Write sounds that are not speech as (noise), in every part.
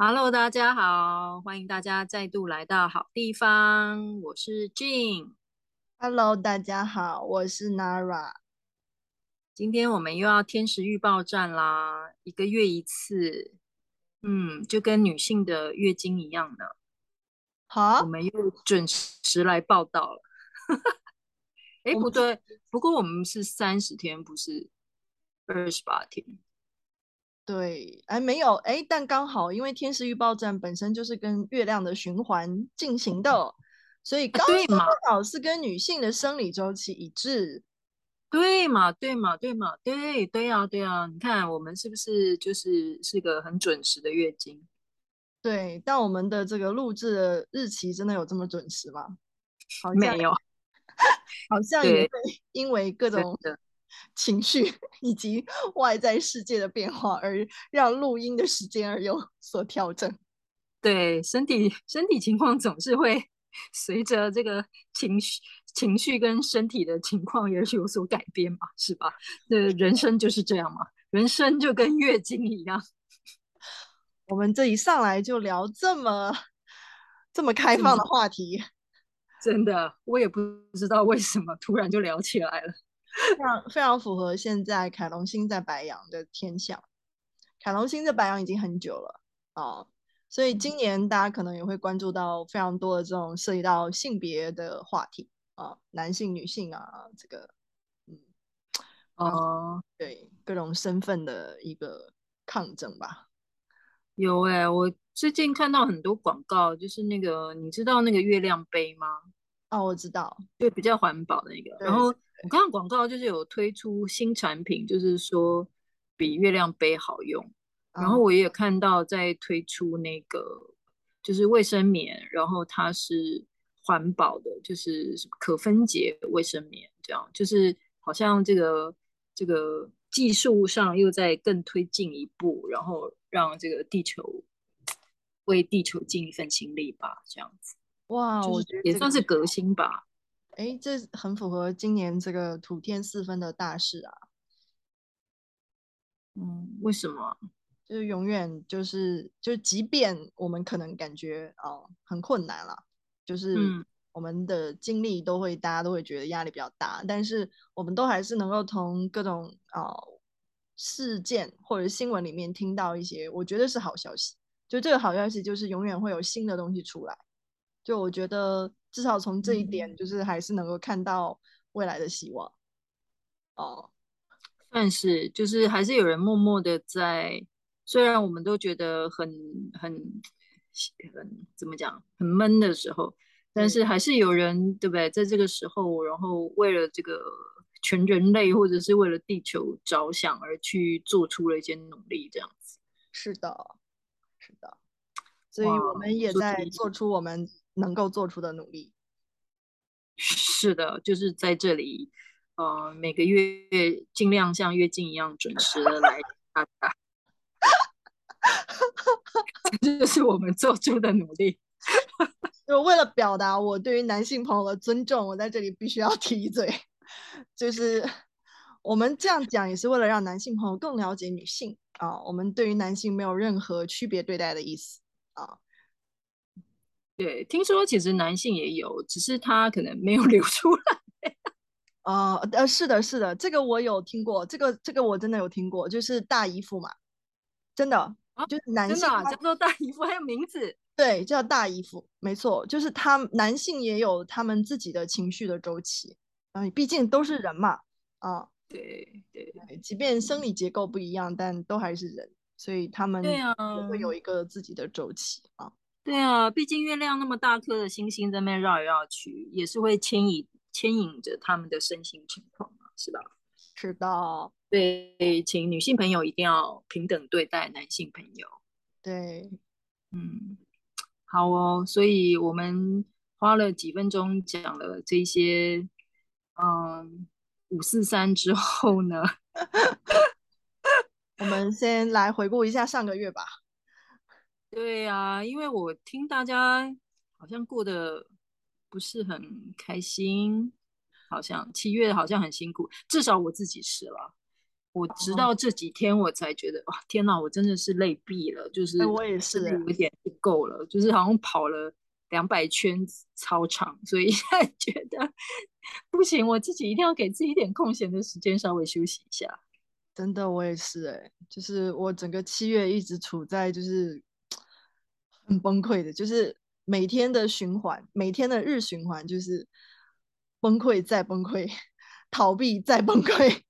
Hello，大家好，欢迎大家再度来到好地方。我是 Jean。Hello，大家好，我是 Nara。今天我们又要天时预报站啦，一个月一次，嗯，就跟女性的月经一样的。好?我们又准时来报道了。(laughs) 哎，不对，不过我们是三十天，不是二十八天。对，哎，没有，哎，但刚好，因为天时预报站本身就是跟月亮的循环进行的，所以刚好是跟女性的生理周期一致。对嘛，对嘛，对嘛，对，对呀，对呀，你看我们是不是就是是个很准时的月经？对，但我们的这个录制的日期真的有这么准时吗？好像没有，(laughs) 好像也会因为各种。情绪以及外在世界的变化，而让录音的时间而有所调整。对，身体身体情况总是会随着这个情绪情绪跟身体的情况也是有所改变嘛，是吧？对，人生就是这样嘛，人生就跟月经一样。我们这一上来就聊这么这么开放的话题，真的，我也不知道为什么突然就聊起来了。非常非常符合现在凯龙星在白羊的天象，凯龙星在白羊已经很久了啊，所以今年大家可能也会关注到非常多的这种涉及到性别的话题啊，男性、女性啊，这个嗯，哦，对，各种身份的一个抗争吧。有哎、欸，我最近看到很多广告，就是那个你知道那个月亮杯吗？哦，我知道，对比较环保的那个，然后。我看广告就是有推出新产品，就是说比月亮杯好用。然后我也有看到在推出那个就是卫生棉，然后它是环保的，就是可分解卫生棉，这样就是好像这个这个技术上又在更推进一步，然后让这个地球为地球尽一份心力吧，这样子。哇，我觉得也算是革新吧。哎，这很符合今年这个土天四分的大事啊。嗯，为什么？就是永远就是就是，即便我们可能感觉哦很困难了，就是我们的经历都会，大家都会觉得压力比较大，但是我们都还是能够从各种哦事件或者新闻里面听到一些，我觉得是好消息。就这个好消息，就是永远会有新的东西出来。就我觉得。至少从这一点，就是还是能够看到未来的希望。嗯、哦，算是，就是还是有人默默的在，虽然我们都觉得很很很怎么讲，很闷的时候，但是还是有人，对不对？在这个时候，然后为了这个全人类或者是为了地球着想而去做出了一些努力，这样子。是的，是的，所以我们也在做出我们。能够做出的努力，是的，就是在这里，呃，每个月尽量像月经一样准时的来 (laughs) 大家，(laughs) 这就是我们做出的努力。(laughs) 就为了表达我对于男性朋友的尊重，我在这里必须要提一嘴，就是我们这样讲也是为了让男性朋友更了解女性啊，我们对于男性没有任何区别对待的意思啊。对，听说其实男性也有，只是他可能没有 (laughs) 流出来。呃呃，是的，是的，这个我有听过，这个这个我真的有听过，就是大姨夫嘛，真的，啊、就是男性叫做大姨夫，还有名字，对，叫大姨夫，没错，就是他男性也有他们自己的情绪的周期，嗯、呃，毕竟都是人嘛，啊，对对对，即便生理结构不一样，但都还是人，所以他们也会有一个自己的周期啊。对啊，毕竟月亮那么大颗的星星在那边绕来绕去，也是会牵引牵引着他们的身心情况嘛，是吧？是的，对，请女性朋友一定要平等对待男性朋友。对，嗯，好哦，所以我们花了几分钟讲了这些，嗯，五四三之后呢，(laughs) (laughs) 我们先来回顾一下上个月吧。对呀，因为我听大家好像过得不是很开心，好像七月好像很辛苦，至少我自己是了。我直到这几天我才觉得，哇，天哪，我真的是累毙了，就是我也是有点不够了，就是好像跑了两百圈操场，所以 (laughs) 现在觉得不行，我自己一定要给自己一点空闲的时间，稍微休息一下。真的，我也是哎，就是我整个七月一直处在就是很崩溃的，就是每天的循环，每天的日循环，就是崩溃再崩溃，逃避再崩溃，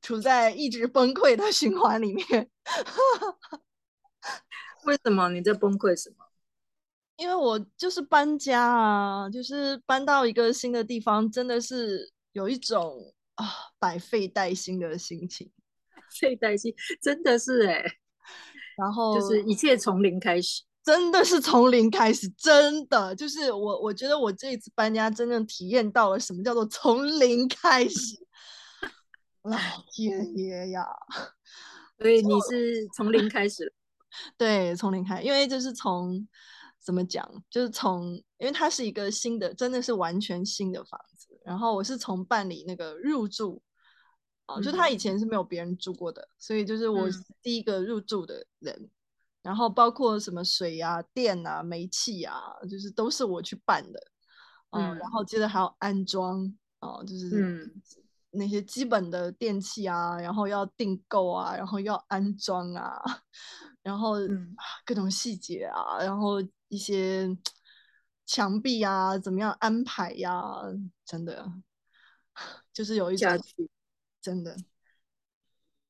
处在一直崩溃的循环里面。(laughs) 为什么你在崩溃什么？因为我就是搬家啊，就是搬到一个新的地方，真的是有一种啊百废待兴的心情。废待兴，真的是哎、欸，(laughs) 然后就是一切从零开始，真的是从零开始，真的就是我，我觉得我这一次搬家真正体验到了什么叫做从零开始。老天爷呀！(laughs) 所以你是从零开始？(laughs) 对，从零开，因为就是从怎么讲，就是从，因为它是一个新的，真的是完全新的房子，然后我是从办理那个入住。哦，就他以前是没有别人住过的，嗯、所以就是我第一个入住的人，嗯、然后包括什么水啊、电啊、煤气啊，就是都是我去办的，嗯，嗯然后接着还要安装，哦，就是那些基本的电器啊，然后要订购啊，然后要安装啊，然后各种细节啊，然后一些墙壁啊，怎么样安排呀、啊，真的 (laughs) 就是有一种。真的，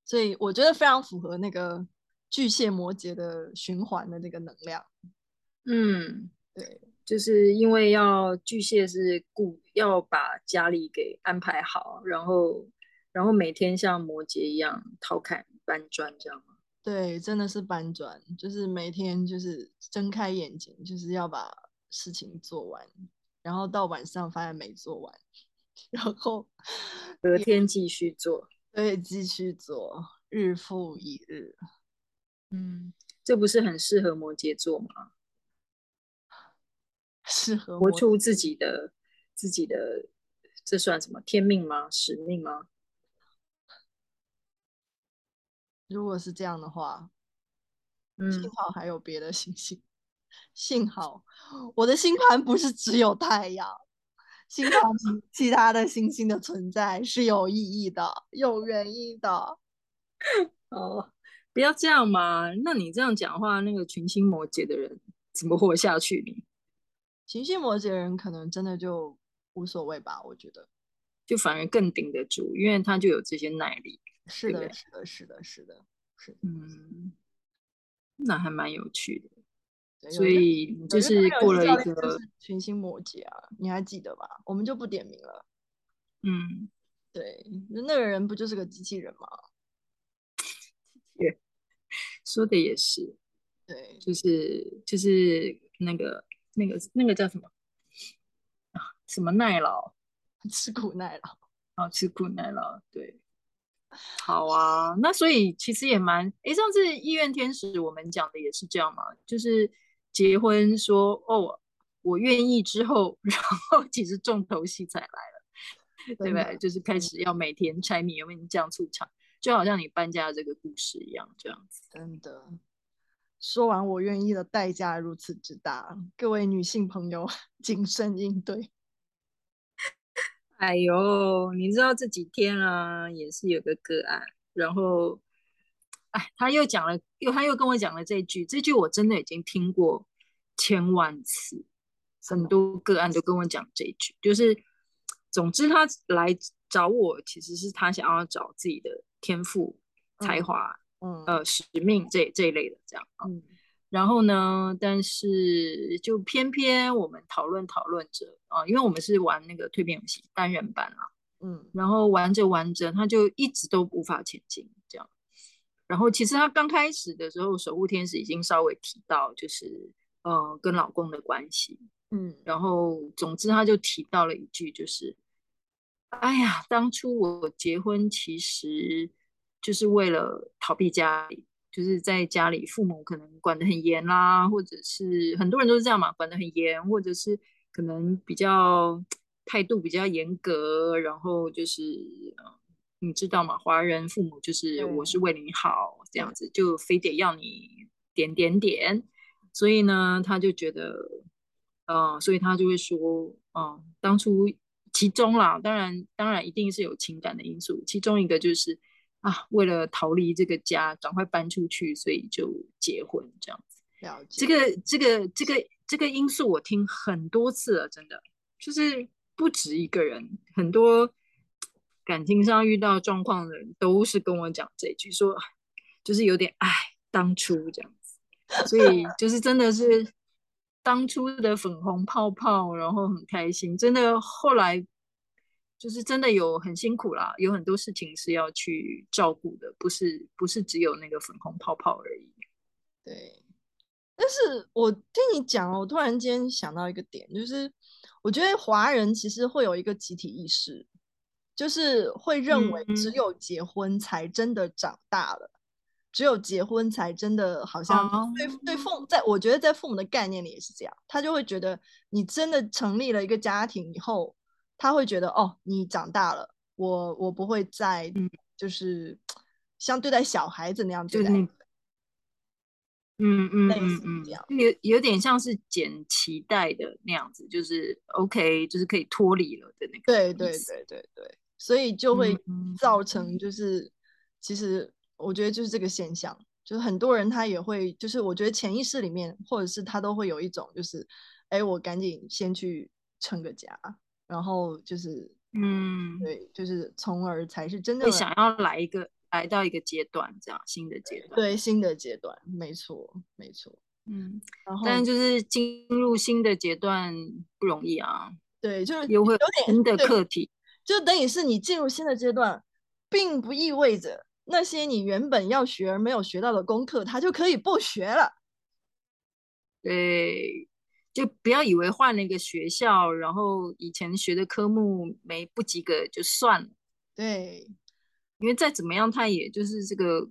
所以我觉得非常符合那个巨蟹摩羯的循环的那个能量。嗯，对，就是因为要巨蟹是顾要把家里给安排好，然后然后每天像摩羯一样掏坎搬砖这样吗？对，真的是搬砖，就是每天就是睁开眼睛就是要把事情做完，然后到晚上发现没做完。然后隔天继续做，对，继续做，日复一日。嗯，这不是很适合摩羯座吗？适合活出自己的自己的，这算什么天命吗？使命吗？如果是这样的话，嗯，幸好还有别的星星，幸好我的星盘不是只有太阳。星盘其他的星星的存在是有意义的，有原因的。(laughs) 哦，不要这样嘛！那你这样讲话，那个群星摩羯的人怎么活下去？你群星摩羯人可能真的就无所谓吧？我觉得，就反而更顶得住，因为他就有这些耐力。是的，是的，是的，是的，是的。嗯，那还蛮有趣的。所以就是过了一个群星摩羯啊，你还记得吧？我们就不点名了。嗯，对，那那个人不就是个机器人吗？也说的也是，对，就是就是那个那个那个叫什么啊？什么耐劳？(laughs) 吃苦耐劳啊，吃苦耐劳，对。好啊，那所以其实也蛮……哎，上次意愿天使我们讲的也是这样嘛，就是。结婚说哦，我愿意之后，(laughs) 然后其实重头戏才来了，对不对？就是开始要每天柴米油盐酱醋茶，就好像你搬家的这个故事一样，这样子。真的，说完我愿意的代价如此之大，各位女性朋友谨慎应对。(laughs) 哎呦，你知道这几天啊，也是有个个案，然后。哎，他又讲了，又他又跟我讲了这句，这句我真的已经听过千万次，很多个案都跟我讲这句，就是，总之他来找我，其实是他想要找自己的天赋、才华，嗯，呃，使命这这一类的这样啊。嗯，然后呢，但是就偏偏我们讨论讨论着啊，因为我们是玩那个蜕变游戏单人版啊，嗯，然后玩着玩着，他就一直都无法前进，这样。然后其实他刚开始的时候，守护天使已经稍微提到，就是呃跟老公的关系，嗯，然后总之他就提到了一句，就是，哎呀，当初我结婚其实就是为了逃避家里，就是在家里父母可能管得很严啦，或者是很多人都是这样嘛，管得很严，或者是可能比较态度比较严格，然后就是你知道吗？华人父母就是我是为你好这样子，就非得要你点点点，所以呢，他就觉得，呃，所以他就会说，嗯、呃，当初其中啦，当然当然一定是有情感的因素，其中一个就是啊，为了逃离这个家，赶快搬出去，所以就结婚这样子。了解。这个这个这个这个因素我听很多次了，真的就是不止一个人，很多感情上遇到状况的人都是跟我讲这句，说就是有点哎，当初这样子，所以 (laughs) 就是真的是当初的粉红泡泡，然后很开心，真的后来就是真的有很辛苦啦，有很多事情是要去照顾的，不是不是只有那个粉红泡泡而已，对。但是我听你讲，我突然间想到一个点，就是我觉得华人其实会有一个集体意识，就是会认为只有结婚才真的长大了，嗯、只有结婚才真的好像对、哦、对父母，在我觉得在父母的概念里也是这样，他就会觉得你真的成立了一个家庭以后，他会觉得哦，你长大了，我我不会再就是像对待小孩子那样对待。嗯嗯嗯嗯嗯，有有点像是剪脐带的那样子，就是 OK，就是可以脱离了的那个。对对对对对，所以就会造成就是，嗯、其实我觉得就是这个现象，就是很多人他也会，就是我觉得潜意识里面，或者是他都会有一种就是，哎，我赶紧先去成个家，然后就是嗯，对，就是从而才是真正的想要来一个。来到一个阶段，这样新的阶段，对新的阶段，没错，没错，嗯，然后但就是进入新的阶段不容易啊，对，就是有会有点新的课题，就等于是你进入新的阶段，并不意味着那些你原本要学而没有学到的功课，它就可以不学了，对，就不要以为换了一个学校，然后以前学的科目没不及格就算了，对。因为再怎么样，它也就是这个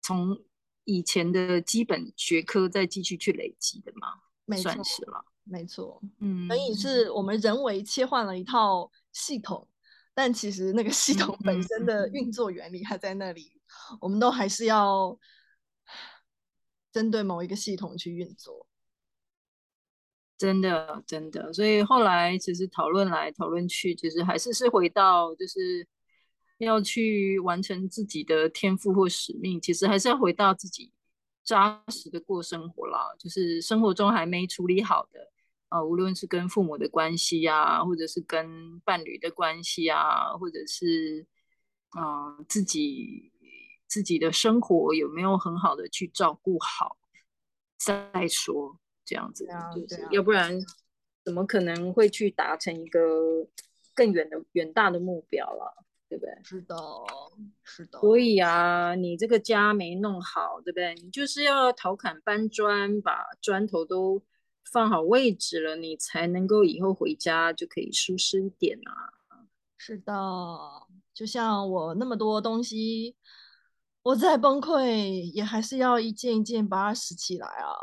从以前的基本学科再继续去累积的嘛，算是了，没错，嗯，所以。是我们人为切换了一套系统，但其实那个系统本身的运。作原理还在那里，嗯、我们都还是要 (sighs) 针对某一个系统去运作，真的，真的，所以后来其实讨论来讨论去，其实还是是回到就是。要去完成自己的天赋或使命，其实还是要回到自己扎实的过生活啦。就是生活中还没处理好的，啊、呃，无论是跟父母的关系啊，或者是跟伴侣的关系啊，或者是啊、自己自己的生活有没有很好的去照顾好再说，这样子，啊、就是、啊、要不然怎么可能会去达成一个更远的远大的目标了？对不对？是的，是的。所以啊，你这个家没弄好，对不对？你就是要陶侃搬砖，把砖头都放好位置了，你才能够以后回家就可以舒适一点啊。是的，就像我那么多东西，我再崩溃也还是要一件一件把它拾起来啊。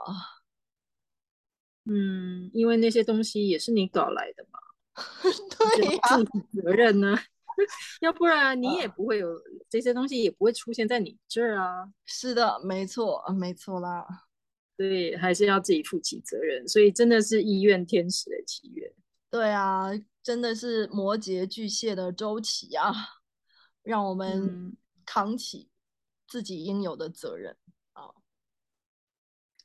嗯，因为那些东西也是你搞来的嘛。(laughs) 对呀、啊，责任呢？(laughs) 要不然你也不会有、uh, 这些东西，也不会出现在你这儿啊。是的，没错，没错啦。对，还是要自己负起责任。所以真的是医院天使的契约。对啊，真的是摩羯巨蟹的周期啊，让我们扛起自己应有的责任啊、嗯。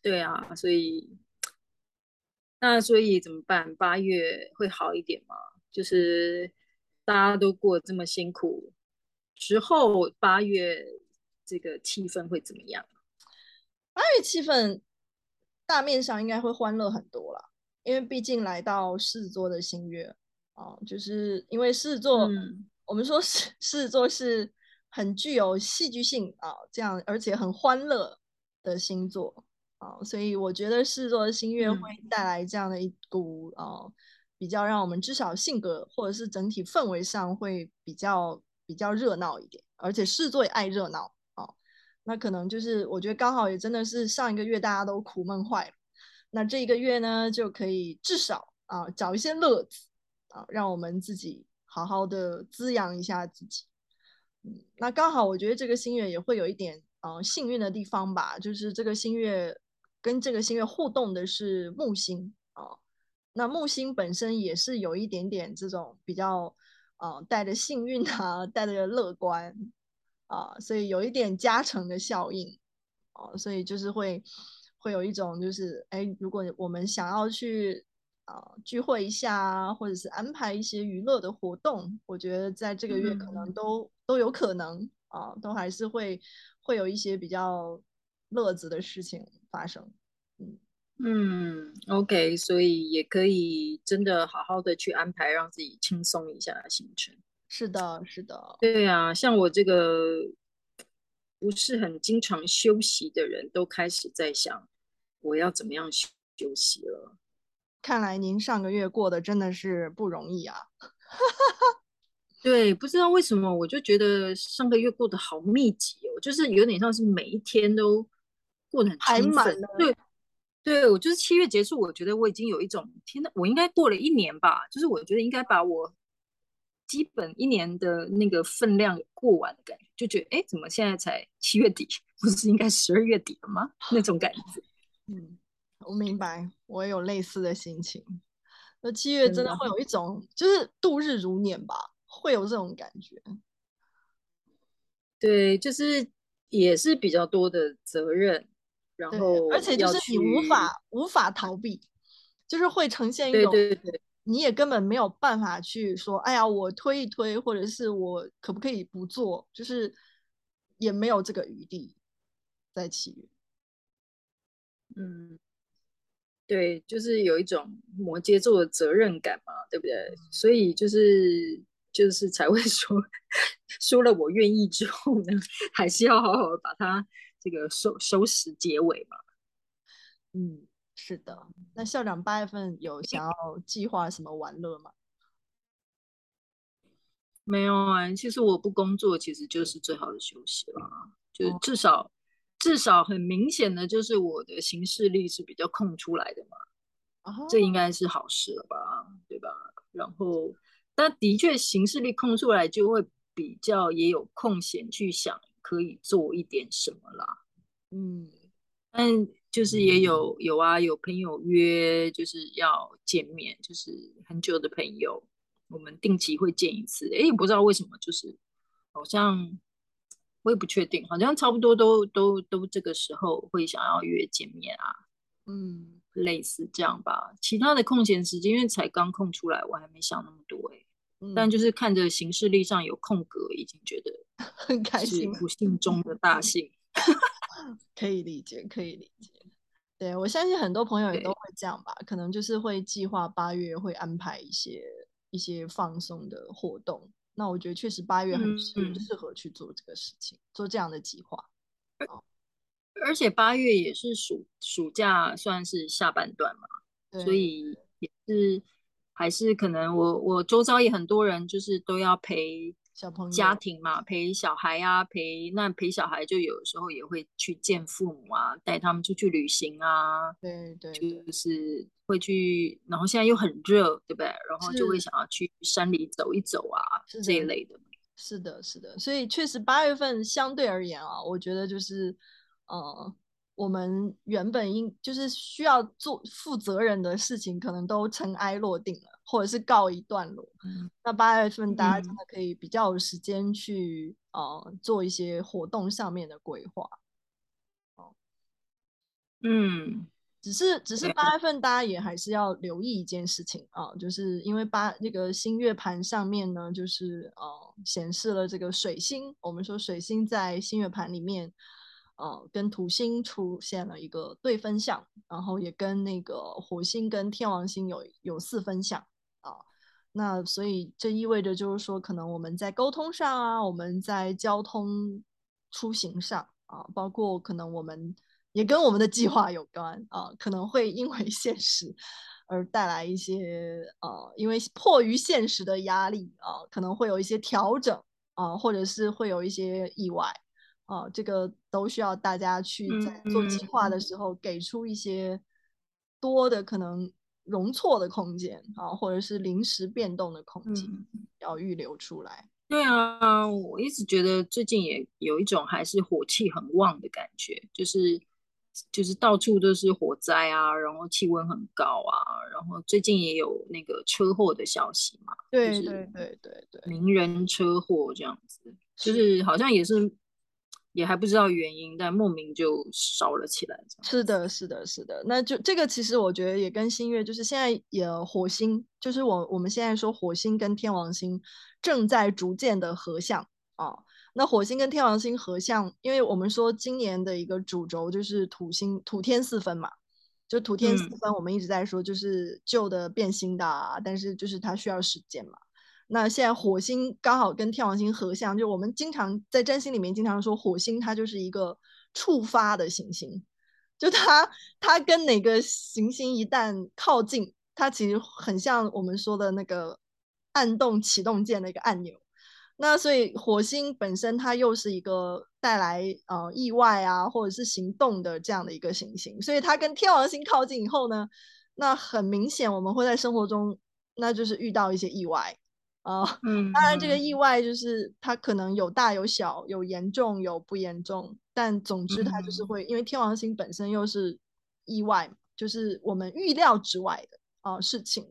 对啊，所以那所以怎么办？八月会好一点吗？就是。大家都过这么辛苦，之后八月这个气氛会怎么样？八月气氛大面上应该会欢乐很多啦，因为毕竟来到狮子座的新月啊，就是因为狮子座，嗯、我们说狮狮子座是很具有戏剧性啊，这样而且很欢乐的星座啊，所以我觉得狮子座的新月会带来这样的一股、嗯、啊。比较让我们至少性格或者是整体氛围上会比较比较热闹一点，而且狮子座也爱热闹啊。那可能就是我觉得刚好也真的是上一个月大家都苦闷坏了，那这一个月呢就可以至少啊找一些乐子啊，让我们自己好好的滋养一下自己。嗯，那刚好我觉得这个新月也会有一点呃幸运的地方吧，就是这个新月跟这个星月互动的是木星啊、呃，那木星本身也是有一点点这种比较呃带着幸运啊，带着乐观啊、呃，所以有一点加成的效应哦、呃，所以就是会会有一种就是哎，如果我们想要去。啊，聚会一下啊，或者是安排一些娱乐的活动，我觉得在这个月可能都、嗯、都有可能啊，都还是会会有一些比较乐子的事情发生。嗯嗯，OK，所以也可以真的好好的去安排，让自己轻松一下行程。是的，是的，对啊，像我这个不是很经常休息的人，都开始在想我要怎么样休息了。看来您上个月过得真的是不容易啊！(laughs) 对，不知道为什么，我就觉得上个月过得好密集哦，就是有点像是每一天都过得很排满。对，对我就是七月结束，我觉得我已经有一种天呐，我应该过了一年吧，就是我觉得应该把我基本一年的那个分量过完的感觉，就觉得哎，怎么现在才七月底，(laughs) 不是应该十二月底了吗？那种感觉，(laughs) 嗯。我明白，我也有类似的心情。那七月真的会有一种，就是度日如年吧，会有这种感觉。对，就是也是比较多的责任，然后而且就是你无法无法逃避，就是会呈现一种，对对对，你也根本没有办法去说，哎呀，我推一推，或者是我可不可以不做，就是也没有这个余地在七月。嗯。对，就是有一种摩羯座的责任感嘛，对不对？所以就是就是才会说，(laughs) 说了我愿意之后呢，还是要好好的把它这个收收拾结尾嘛。嗯，是的。那校长八月份有想要计划什么玩乐吗？没有啊，其实我不工作，其实就是最好的休息了，就至少。哦至少很明显的就是我的行事力是比较空出来的嘛，oh. 这应该是好事了吧，对吧？然后，但的确行事力空出来就会比较也有空闲去想可以做一点什么啦。嗯，但就是也有有啊，有朋友约就是要见面，就是很久的朋友，我们定期会见一次。哎，不知道为什么，就是好像。我也不确定，好像差不多都都都这个时候会想要约见面啊，嗯，类似这样吧。其他的空闲时间，因为才刚空出来，我还没想那么多哎、嗯。但就是看着行事历上有空格，已经觉得 (laughs) 很开心，不幸中的大幸。(laughs) 可以理解，可以理解。对，我相信很多朋友也都会这样吧，可能就是会计划八月会安排一些一些放松的活动。那我觉得确实八月很适合去做这个事情，嗯、做这样的计划。而且八月也是暑暑假，算是下半段嘛，所以也是还是可能我我周遭也很多人就是都要陪。小朋友家庭嘛，陪小孩啊，陪那陪小孩就有时候也会去见父母啊，带他们出去旅行啊，对对，对，就是会去，然后现在又很热，对不对？然后就会想要去山里走一走啊，是这一类的。是的，是的，所以确实八月份相对而言啊，我觉得就是，呃，我们原本应就是需要做负责任的事情，可能都尘埃落定了。或者是告一段落，嗯、那八月份大家真的可以比较有时间去、嗯、呃做一些活动上面的规划。哦，嗯，只是只是八月份大家也还是要留意一件事情啊、呃，就是因为八那个新月盘上面呢，就是呃显示了这个水星，我们说水星在新月盘里面。呃，跟土星出现了一个对分相，然后也跟那个火星跟天王星有有四分相啊。那所以这意味着就是说，可能我们在沟通上啊，我们在交通出行上啊，包括可能我们也跟我们的计划有关啊，可能会因为 (laughs) 现实而带来一些呃，因为迫于现实的压力啊，可能会有一些调整啊，或者是会有一些意外。啊，这个都需要大家去在做计划的时候给出一些多的可能容错的空间啊，或者是临时变动的空间，要预留出来。对啊，我一直觉得最近也有一种还是火气很旺的感觉，就是就是到处都是火灾啊，然后气温很高啊，然后最近也有那个车祸的消息嘛，对对对对对，名人车祸这样子，就是好像也是。也还不知道原因，但莫名就烧了起来。是的，是的，是的。那就这个，其实我觉得也跟新月，就是现在也火星，就是我我们现在说火星跟天王星正在逐渐的合相啊。那火星跟天王星合相，因为我们说今年的一个主轴就是土星土天四分嘛，就土天四分，我们一直在说就是旧的变新的，啊，但是就是它需要时间嘛。那现在火星刚好跟天王星合相，就我们经常在占星里面经常说火星它就是一个触发的行星，就它它跟哪个行星一旦靠近，它其实很像我们说的那个按动启动键的一个按钮。那所以火星本身它又是一个带来呃意外啊或者是行动的这样的一个行星，所以它跟天王星靠近以后呢，那很明显我们会在生活中那就是遇到一些意外。(laughs) 啊，嗯，当然，这个意外就是它可能有大有小，有严重有不严重，但总之它就是会，因为天王星本身又是意外，就是我们预料之外的啊、呃、事情，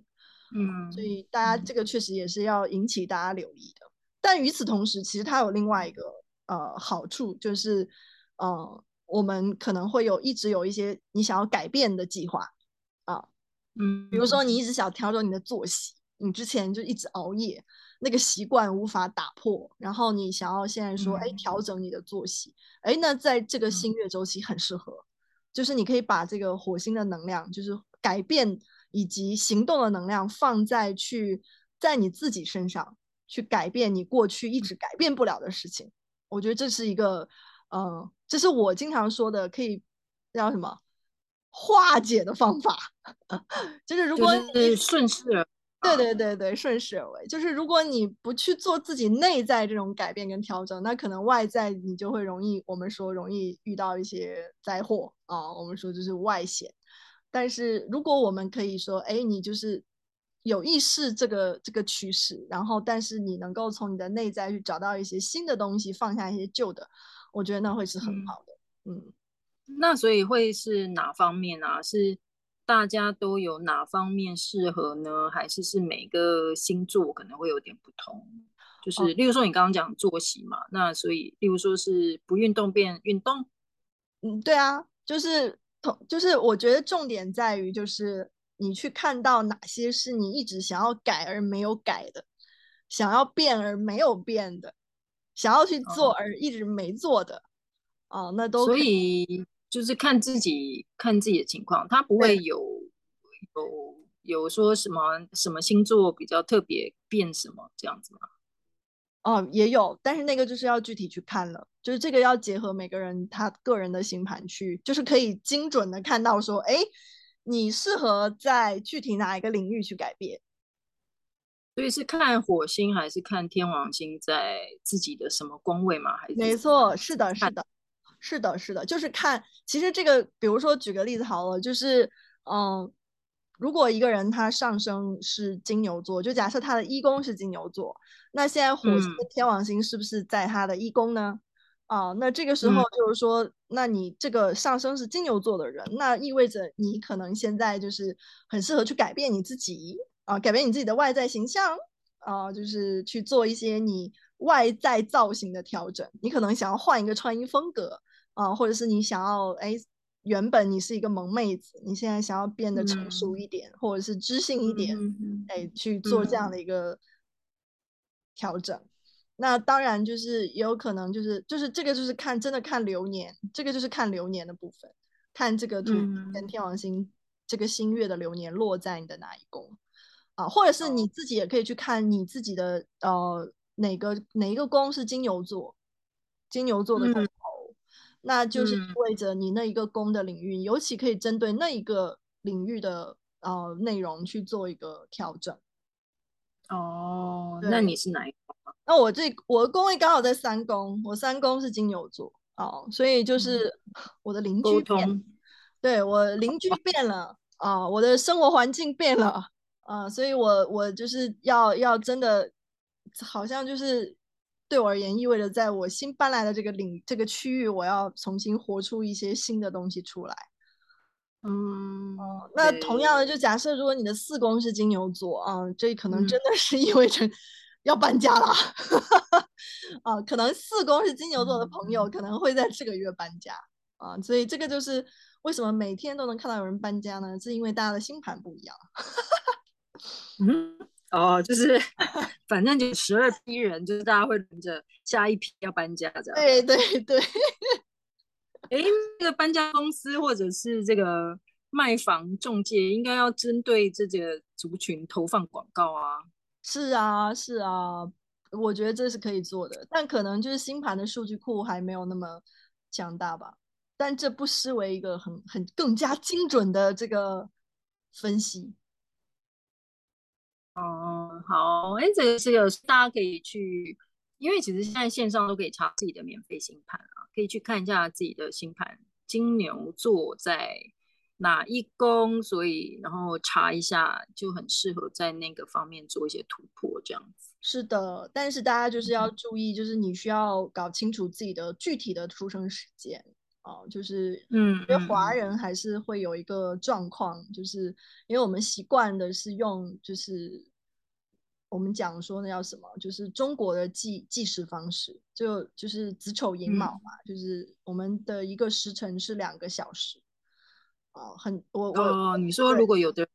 嗯，所以大家这个确实也是要引起大家留意的。但与此同时，其实它有另外一个呃好处，就是呃我们可能会有一直有一些你想要改变的计划啊，嗯，比如说你一直想调整你的作息。你之前就一直熬夜，那个习惯无法打破，然后你想要现在说，哎，调整你的作息，哎，那在这个新月周期很适合，就是你可以把这个火星的能量，就是改变以及行动的能量放在去在你自己身上，去改变你过去一直改变不了的事情。我觉得这是一个，嗯，这是我经常说的，可以叫什么化解的方法，(laughs) 就是如果你顺势。对对对对，顺势而为，就是如果你不去做自己内在这种改变跟调整，那可能外在你就会容易，我们说容易遇到一些灾祸啊，我们说就是外显。但是如果我们可以说，哎，你就是有意识这个这个趋势，然后但是你能够从你的内在去找到一些新的东西，放下一些旧的，我觉得那会是很好的。嗯，嗯，那所以会是哪方面啊？是？大家都有哪方面适合呢？还是是每个星座可能会有点不同？就是例如说你刚刚讲作息嘛，哦、那所以例如说是不运动变运动，嗯，对啊，就是同就是我觉得重点在于就是你去看到哪些是你一直想要改而没有改的，想要变而没有变的，想要去做而一直没做的，哦，哦，那都所以。就是看自己看自己的情况，他不会有有有说什么什么星座比较特别变什么这样子吗？哦，也有，但是那个就是要具体去看了，就是这个要结合每个人他个人的星盘去，就是可以精准的看到说，哎，你适合在具体哪一个领域去改变。所以是看火星还是看天王星在自己的什么宫位吗？还是？没错，是的，是的。是的，是的，就是看，其实这个，比如说举个例子好了，就是，嗯，如果一个人他上升是金牛座，就假设他的一宫是金牛座，那现在火星跟天王星是不是在他的一宫呢？啊、嗯，那这个时候就是说，嗯、那你这个上升是金牛座的人，那意味着你可能现在就是很适合去改变你自己啊，改变你自己的外在形象啊，就是去做一些你外在造型的调整，你可能想要换一个穿衣风格。啊，或者是你想要哎，原本你是一个萌妹子，你现在想要变得成熟一点，嗯、或者是知性一点，哎、嗯，去做这样的一个调整。嗯、那当然就是也有可能就是就是这个就是看真的看流年，这个就是看流年的部分，看这个土跟天王星、嗯、这个新月的流年落在你的哪一宫啊，或者是你自己也可以去看你自己的呃哪个哪一个宫是金牛座，金牛座的宫。嗯那就是意味着你那一个宫的领域，嗯、尤其可以针对那一个领域的呃内容去做一个调整。哦，那你是哪一宫？那我这我的宫位刚好在三宫，我三宫是金牛座哦，所以就是我的邻居变，对我邻居变了啊、哦，我的生活环境变了啊、哦，所以我我就是要要真的好像就是对我而言，意味着在我新搬来的这个领这个区域，我要重新活出一些新的东西出来。嗯，呃、那同样的，就假设如果你的四宫是金牛座啊、呃，这可能真的是意味着要搬家了。(laughs) 啊、呃，可能四宫是金牛座的朋友可能会在这个月搬家啊、呃，所以这个就是为什么每天都能看到有人搬家呢？是因为大家的星盘不一样。(laughs) 嗯。哦，就是反正就十二批人，就是大家会轮着下一批要搬家这样。对对对。哎，这个搬家公司或者是这个卖房中介，应该要针对这个族群投放广告啊。是啊，是啊，我觉得这是可以做的，但可能就是新盘的数据库还没有那么强大吧。但这不失为一个很很更加精准的这个分析。哦，好，哎，这个这个大家可以去，因为其实现在线上都可以查自己的免费星盘啊，可以去看一下自己的星盘，金牛座在哪一宫，所以然后查一下，就很适合在那个方面做一些突破，这样子。是的，但是大家就是要注意，就是你需要搞清楚自己的具体的出生时间。哦，就是，嗯，因为华人还是会有一个状况，嗯、就是因为我们习惯的是用，就是我们讲说那叫什么，就是中国的计计时方式，就就是子丑寅卯嘛，嗯、就是我们的一个时辰是两个小时。哦，很我我哦，你说如果有的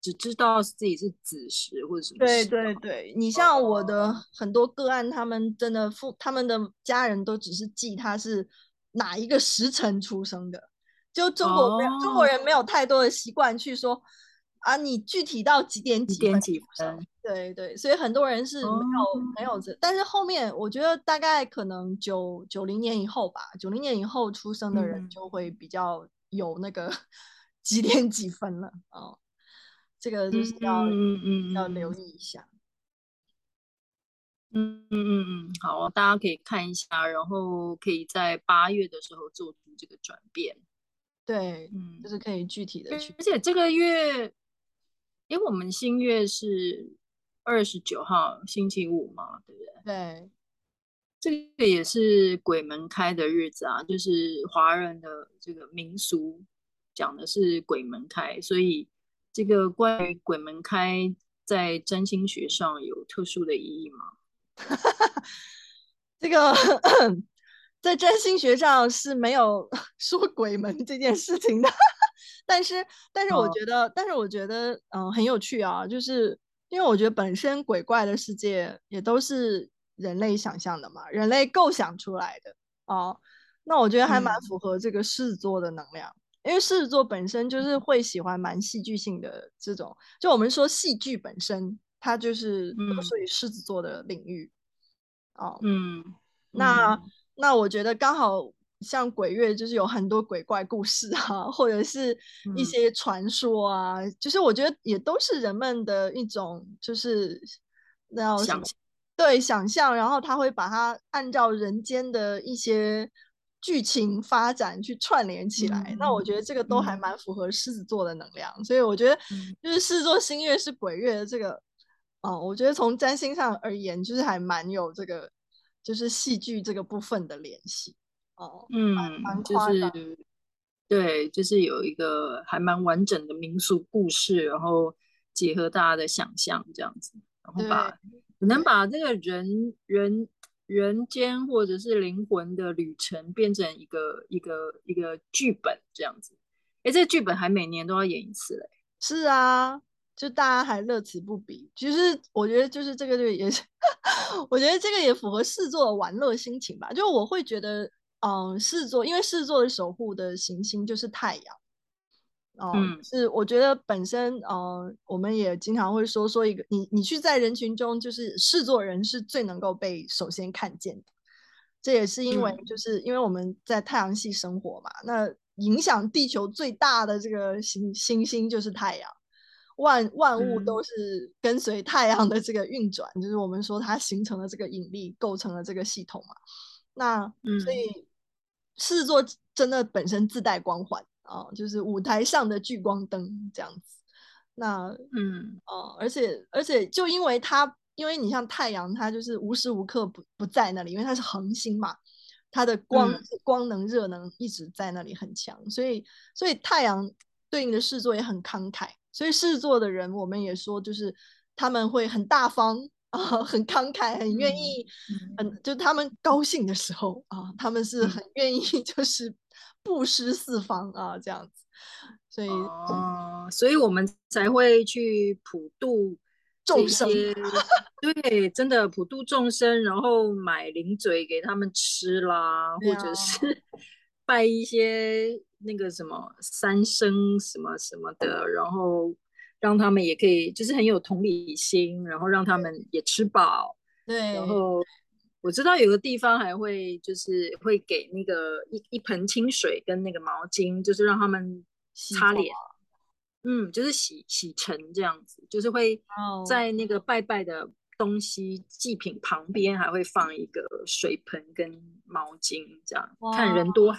只知道自己是子时或者什么，对对对，你像我的很多个案，他们真的父他们的家人都只是记他是。哪一个时辰出生的？就中国没有、oh. 中国人没有太多的习惯去说啊，你具体到几点几点几分？对对，所以很多人是没有、oh. 没有这，但是后面我觉得大概可能九九零年以后吧，九零年以后出生的人就会比较有那个几点几分了哦，这个就是要嗯嗯要留意一下。嗯嗯嗯嗯，好，大家可以看一下，然后可以在八月的时候做出这个转变。对，嗯，就是可以具体的去。而且这个月，因为我们新月是二十九号星期五嘛，对不对？对，这个也是鬼门开的日子啊，就是华人的这个民俗讲的是鬼门开，所以这个关于鬼门开在占星学上有特殊的意义吗？(laughs) 这个 (coughs) 在占星学上是没有 (laughs) 说鬼门这件事情的，(laughs) 但是，但是我觉得，哦、但是我觉得，嗯、呃，很有趣啊，就是因为我觉得本身鬼怪的世界也都是人类想象的嘛，人类构想出来的哦。那我觉得还蛮符合这个狮子座的能量，嗯、因为狮子座本身就是会喜欢蛮戏剧性的这种，就我们说戏剧本身。它就是都属于狮子座的领域，嗯、哦，嗯，那、嗯、那我觉得刚好像鬼月就是有很多鬼怪故事啊，(laughs) 或者是一些传说啊，嗯、就是我觉得也都是人们的一种就是那想对想象，然后他会把它按照人间的一些剧情发展去串联起来，嗯、那我觉得这个都还蛮符合狮子座的能量，嗯、所以我觉得就是狮子座新月是鬼月的这个。哦，我觉得从占星上而言，就是还蛮有这个，就是戏剧这个部分的联系。哦，嗯，就是对，就是有一个还蛮完整的民俗故事，然后结合大家的想象这样子，然后把能把这个人人人间或者是灵魂的旅程变成一个一个一个剧本这样子。哎，这个剧本还每年都要演一次嘞。是啊。就大家还乐此不疲，其实我觉得就是这个就也是，(laughs) 我觉得这个也符合狮子座的玩乐心情吧。就我会觉得，嗯，狮子座因为狮子座的守护的行星就是太阳，嗯，嗯是我觉得本身，嗯，我们也经常会说说一个，你你去在人群中，就是狮子座人是最能够被首先看见的。这也是因为就是因为我们在太阳系生活嘛，那影响地球最大的这个行星星就是太阳。万万物都是跟随太阳的这个运转，嗯、就是我们说它形成了这个引力，构成了这个系统嘛。那、嗯、所以狮子座真的本身自带光环啊，就是舞台上的聚光灯这样子。那嗯哦、呃，而且而且就因为它因为你像太阳，它就是无时无刻不不在那里，因为它是恒星嘛，它的光、嗯、光能、热能一直在那里很强，所以所以太阳对应的狮子座也很慷慨，所以狮子座的人，我们也说就是他们会很大方啊、呃，很慷慨，很愿意，嗯，嗯就他们高兴的时候啊、呃，他们是很愿意 (laughs) 就是布施四方啊，这样子。所以，哦，所以我们才会去普渡众生，(laughs) 对，真的普渡众生，然后买零嘴给他们吃啦，或者是拜一些那个什么三生什么什么的，然后让他们也可以，就是很有同理心，然后让他们也吃饱。对，然后我知道有个地方还会就是会给那个一一盆清水跟那个毛巾，就是让他们。擦脸，嗯，就是洗洗尘这样子，就是会在那个拜拜的东西祭品旁边还会放一个水盆跟毛巾，这样看人多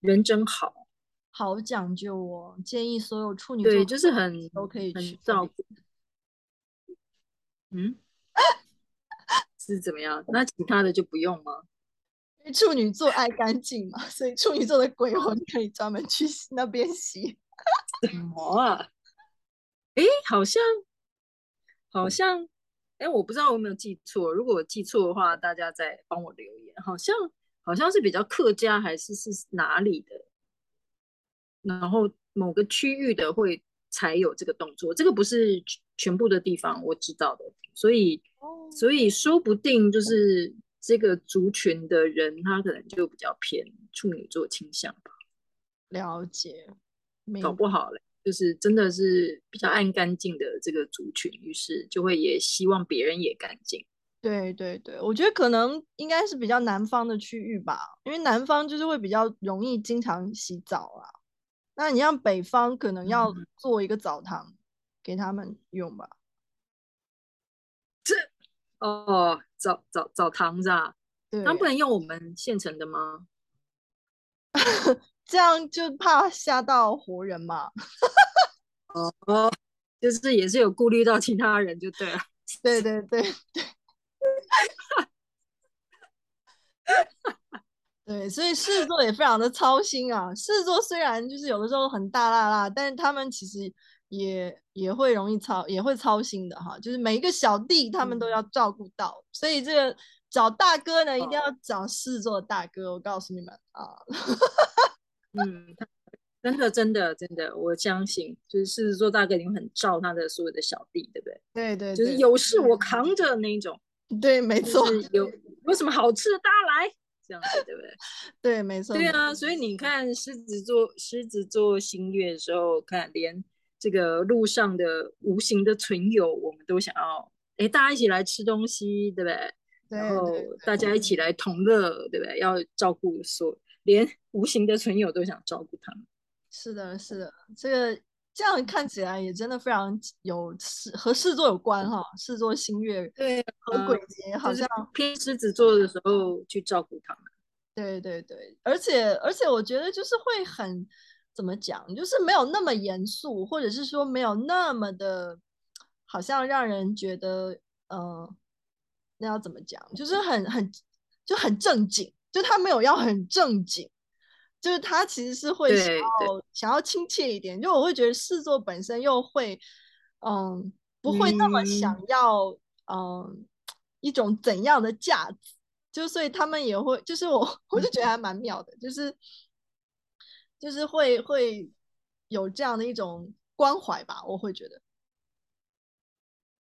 人真好，好讲究哦。建议所有处女座对，就是很都可以去照顾。嗯，(laughs) 是怎么样？那其他的就不用吗？因为处女座爱干净嘛，所以处女座的鬼魂可以专门去那边洗。什么啊？哎，好像，好像，哎，我不知道我有没有记错。如果我记错的话，大家再帮我留言。好像，好像是比较客家，还是是哪里的？然后某个区域的会才有这个动作，这个不是全部的地方我知道的，所以，所以说不定就是。这个族群的人，他可能就比较偏处女座倾向吧。了解，搞不好嘞，就是真的是比较爱干净的这个族群，于是就会也希望别人也干净。对对对，我觉得可能应该是比较南方的区域吧，因为南方就是会比较容易经常洗澡啊。那你像北方，可能要做一个澡堂给他们用吧。这 (laughs) 哦。澡澡澡堂子啊，对，他们不能用我们现成的吗？(laughs) 这样就怕吓到活人嘛。哦，就是也是有顾虑到其他人就对了。对对对对。(laughs) (laughs) 对，所以狮子座也非常的操心啊。狮子座虽然就是有的时候很大剌剌，但是他们其实。也也会容易操，也会操心的哈，就是每一个小弟他们都要照顾到，嗯、所以这个找大哥呢，一定要找狮子座的大哥，我告诉你们啊，嗯，(laughs) 真的真的真的，我相信就是狮子座大哥一定很照他的所有的小弟，对不对？对对，对，就是有事我扛着那一种，对，没错，就是、有有什么好吃的大家来，这样子对不对？对，没错，对啊，所以你看狮子座狮子座新月的时候，看连。这个路上的无形的存有，我们都想要，哎，大家一起来吃东西，对不对？对，然后大家一起来同乐，对不对？要照顾所，连无形的存有都想照顾他们。是的，是的，这个这样看起来也真的非常有狮和狮子座有关哈，狮子座新月对和鬼节好像偏狮子座的时候去照顾他们。对对对，而且而且我觉得就是会很。怎么讲？就是没有那么严肃，或者是说没有那么的，好像让人觉得，呃，那要怎么讲？就是很很就很正经，就他没有要很正经，就是他其实是会想要想要亲切一点。就我会觉得狮子座本身又会，嗯、呃，不会那么想要，嗯、呃，一种怎样的价值，就所以他们也会，就是我 (laughs) 我就觉得还蛮妙的，就是。就是会会有这样的一种关怀吧，我会觉得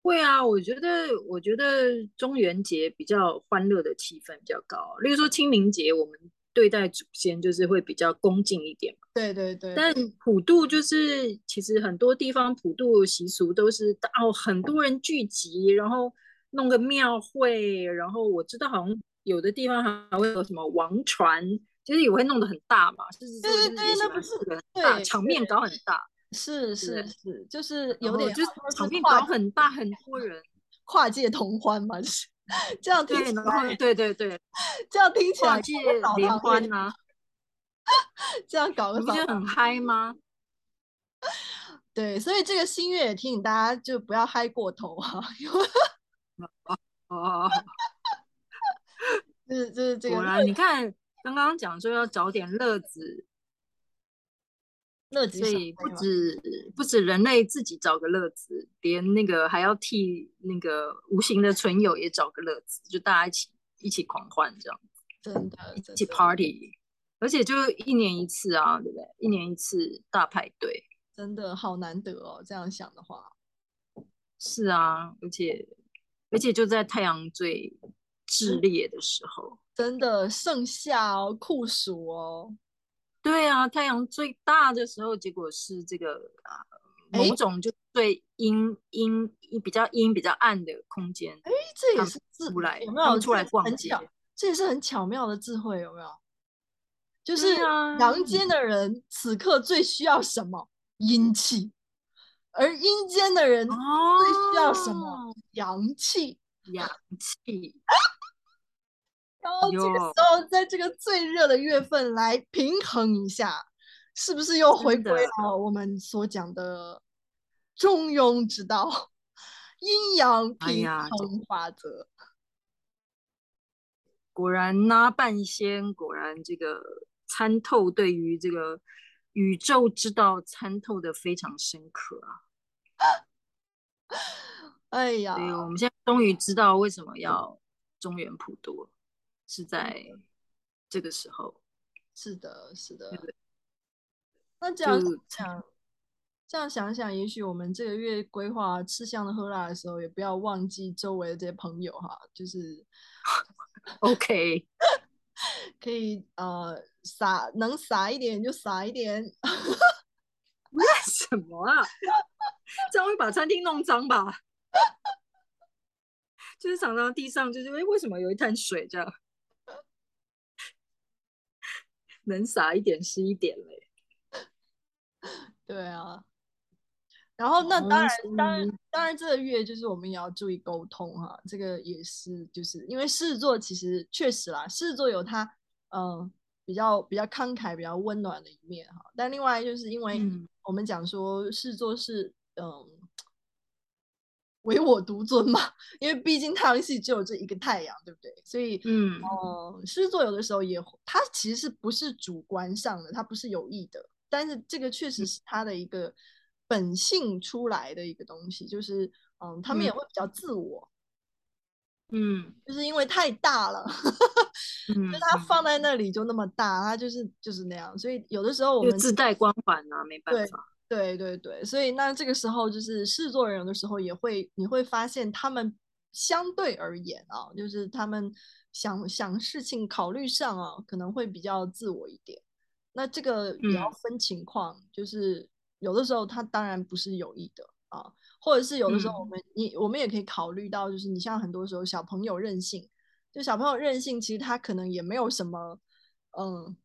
会啊。我觉得我觉得中元节比较欢乐的气氛比较高，例如说清明节，我们对待祖先就是会比较恭敬一点嘛。对对对。但普渡就是其实很多地方普渡习俗都是哦，很多人聚集，然后弄个庙会，然后我知道好像有的地方还会有什么王船。其实也会弄得很大嘛，就是对对对，那不是很大场面搞很大，是是是，就是有点就是场面搞很大，很多人跨界同欢嘛，就是 (laughs) (laughs) 这样听起来，对对对，这样听起来跨界联欢啊，这样搞个不是很 (laughs) 嗨吗？对，所以这个新月也提醒大家，就不要嗨过头啊，因为哦哦，就是就是这个。果然，你看刚刚讲说要找点乐子，乐子，所以不止不止人类自己找个乐子，连那个还要替那个无形的存有也找个乐子，就大家一起一起狂欢这样子，真的，一起 party，而且就一年一次啊，对不对？一年一次大派对，真的好难得哦。这样想的话，是啊，而且而且就在太阳最炽烈的时候，真的盛夏哦，酷暑哦。对啊，太阳最大的时候，结果是这个啊，某种就最阴阴比较阴比较暗的空间。哎，这也是出来有没有出来逛街？这也是很巧妙的智慧，有没有？就是阳间的人此刻最需要什么？阴气，而阴间的人最需要什么？哦、阳气，阳气。然后这个时候，在这个最热的月份来平衡一下，是不是又回归了我们所讲的中庸之道，阴阳平衡法则？哎、果然那半仙，果然这个参透对于这个宇宙之道参透的非常深刻啊！(laughs) 哎呀，对，我们现在终于知道为什么要中原普渡。是在这个时候，是的，是的。那这样想，这样想想，也许我们这个月规划吃香的喝辣的时候，也不要忘记周围的这些朋友哈，就是 (laughs) OK，(laughs) 可以呃撒，能撒一点就撒一点。为什么啊？这样会把餐厅弄脏吧？(laughs) 就是常常地上就是为为什么有一滩水这样？能撒一点是一点嘞，对啊。然后那当然，当然，当然，这个月就是我们也要注意沟通哈。这个也是，就是因为狮子座其实确实啦，狮子座有他嗯、呃、比较比较慷慨、比较温暖的一面哈。但另外就是因为我们讲说狮子座是嗯。呃唯我独尊嘛，因为毕竟太阳系只有这一个太阳，对不对？所以，嗯，呃，狮子座有的时候也，它其实不是主观上的，它不是有意的，但是这个确实是它的一个本性出来的一个东西，就是，嗯，他们也会比较自我，嗯，就是因为太大了，嗯，(laughs) 就它放在那里就那么大，它就是就是那样，所以有的时候我们自带光环啊，没办法。对对对，所以那这个时候就是狮子座人有的时候也会，你会发现他们相对而言啊，就是他们想想事情考虑上啊，可能会比较自我一点。那这个也要分情况，嗯、就是有的时候他当然不是有意的啊，或者是有的时候我们、嗯、你我们也可以考虑到，就是你像很多时候小朋友任性，就小朋友任性，其实他可能也没有什么嗯。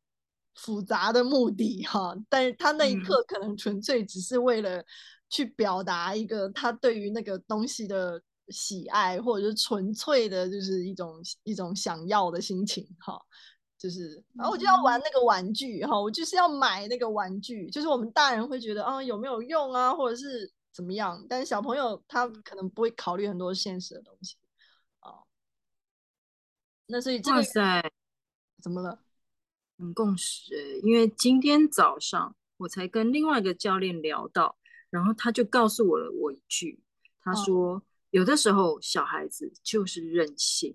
复杂的目的哈，但是他那一刻可能纯粹只是为了去表达一个他对于那个东西的喜爱，或者是纯粹的，就是一种一种想要的心情哈，就是然后我就要玩那个玩具哈，我就是要买那个玩具，就是我们大人会觉得啊有没有用啊，或者是怎么样，但是小朋友他可能不会考虑很多现实的东西。哦，那所以这个怎么了？很共识诶，因为今天早上我才跟另外一个教练聊到，然后他就告诉我了我一句，他说、哦、有的时候小孩子就是任性，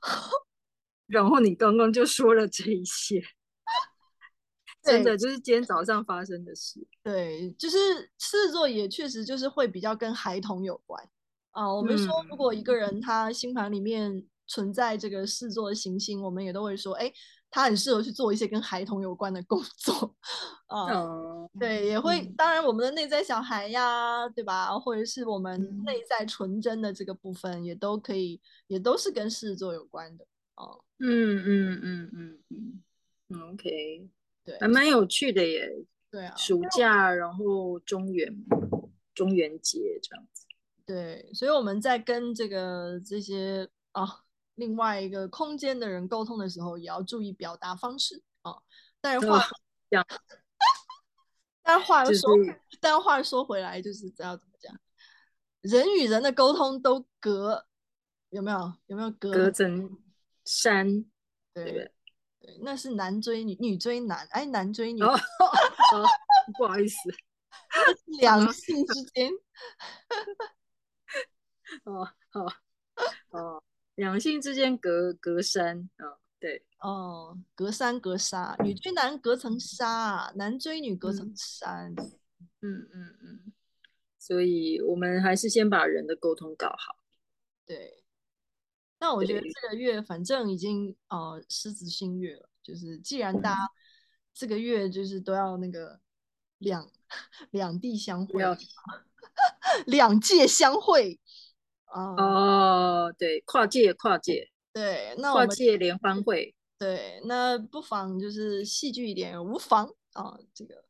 (laughs) 然后你刚刚就说了这一些，真的就是今天早上发生的事。对，就是狮子座也确实就是会比较跟孩童有关啊。我们说如果一个人他星盘里面存在这个狮子座的行星，我们也都会说，哎。他很适合去做一些跟孩童有关的工作，啊、嗯，对，也会，当然我们的内在小孩呀，对吧？或者是我们内在纯真的这个部分，也都可以，也都是跟狮子座有关的，哦，嗯嗯嗯嗯嗯，OK，对，还蛮有趣的耶，对啊，暑假，然后中元，中元节这样子，对，所以我们在跟这个这些啊。另外一个空间的人沟通的时候，也要注意表达方式啊。但是话，(laughs) 但话又说，但话说回来，就是知道怎么讲，人与人的沟通都隔有没有？有没有隔隔层山？对对那是男追女，女追男，哎，男追女。哦，(laughs) 哦不好意思，(laughs) 两性之间。哦，好，哦，两性之间隔隔山啊。哦对哦，隔山隔沙，女追男隔层纱，男追女隔层山。嗯嗯嗯，所以我们还是先把人的沟通搞好。对，那我觉得这个月反正已经呃狮子星月了，就是既然大家这个月就是都要那个两 (laughs) 两地相会，(laughs) 两界相会啊。哦，对，跨界跨界。对，那跨界联欢会，对，那不妨就是戏剧一点，无妨啊。这个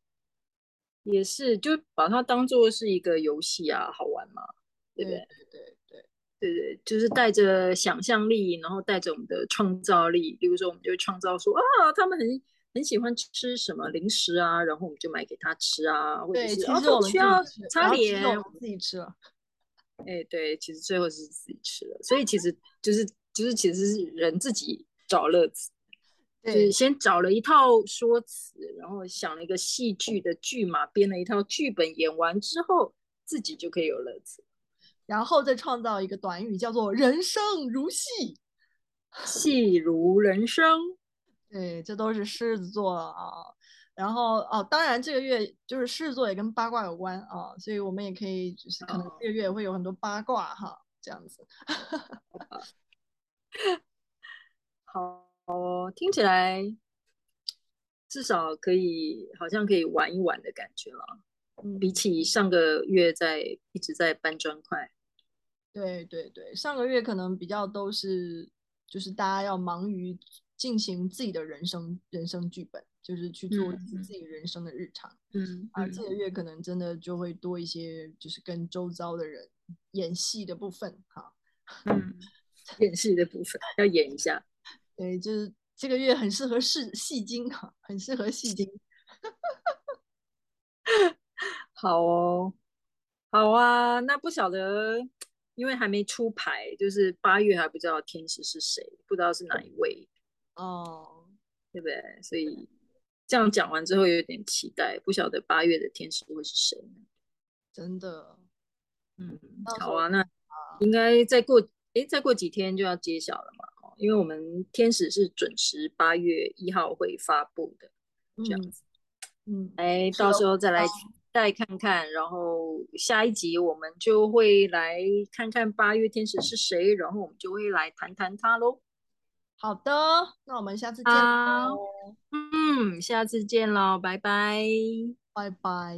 也是，就把它当做是一个游戏啊，好玩嘛，对不对？对对对对对对，就是带着想象力，然后带着我们的创造力，比如说我们就会创造说啊，他们很很喜欢吃什么零食啊，然后我们就买给他吃啊，或者是我们需要擦脸，我们自己吃了。哎，对，其实最后是自己吃了，所以其实就是。就是其实是人自己找乐子，就是先找了一套说辞，然后想了一个戏剧的剧码，编了一套剧本，演完之后自己就可以有乐子，然后再创造一个短语叫做“人生如戏，戏如人生”。对，这都是狮子座啊。然后哦，当然这个月就是狮子座也跟八卦有关啊，所以我们也可以就是可能这个月会有很多八卦哈，哦、这样子。(laughs) 好哦，听起来至少可以，好像可以玩一玩的感觉了。嗯，比起上个月在一直在搬砖块。对对对，上个月可能比较都是，就是大家要忙于进行自己的人生人生剧本，就是去做自己人生的日常。嗯，啊这个月可能真的就会多一些，就是跟周遭的人演戏的部分。哈，嗯。演戏的部分要演一下，(laughs) 对，就是这个月很适合试戏精哈，很适合戏精。(laughs) 好哦，好啊，那不晓得，因为还没出牌，就是八月还不知道天使是谁，不知道是哪一位哦，对不对？所以这样讲完之后有点期待，不晓得八月的天使会是谁呢？真的，嗯，好啊，那应该再过。哎，再过几天就要揭晓了嘛，因为我们天使是准时八月一号会发布的，这样子。嗯，哎，到时候再来再看看，然后下一集我们就会来看看八月天使是谁，然后我们就会来谈谈他喽。好的，那我们下次见喽。嗯，下次见喽，拜拜，拜拜。